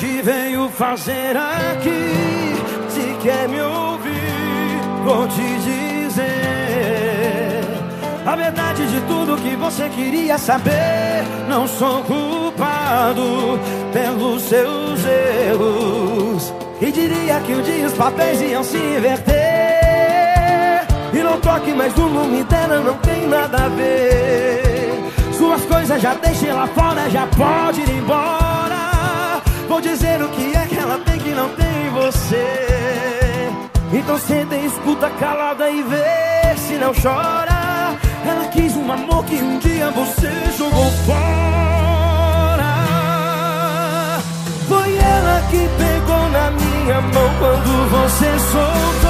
que veio fazer aqui? Se quer me ouvir, vou te dizer a verdade de tudo que você queria saber. Não sou culpado pelos seus erros. E diria que um dia os papéis iam se inverter. E não toque mais no nome dela, não tem nada a ver. Suas coisas já deixei lá fora, já pode ir embora. Vou dizer o que é que ela tem que não tem você. Então senta e escuta calada e vê se não chora. Ela quis um amor que um dia você jogou fora. Foi ela que pegou na minha mão quando você soltou.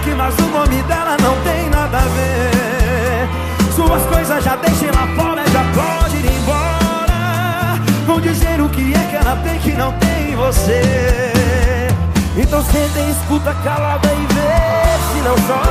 PAC, mas o nome dela não tem nada a ver. Suas coisas já deixem lá fora dizer o que é que ela tem que não tem você. Então senta escuta calada e vê se não chora.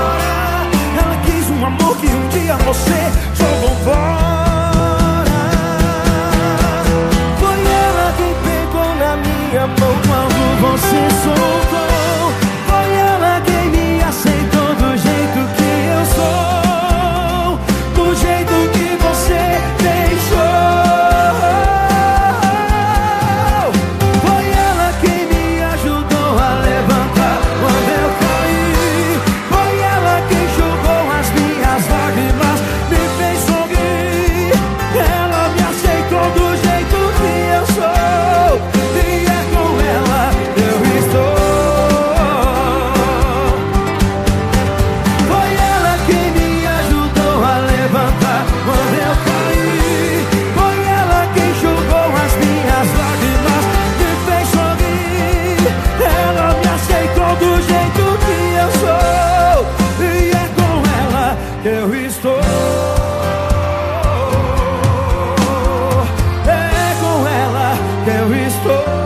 eu estou.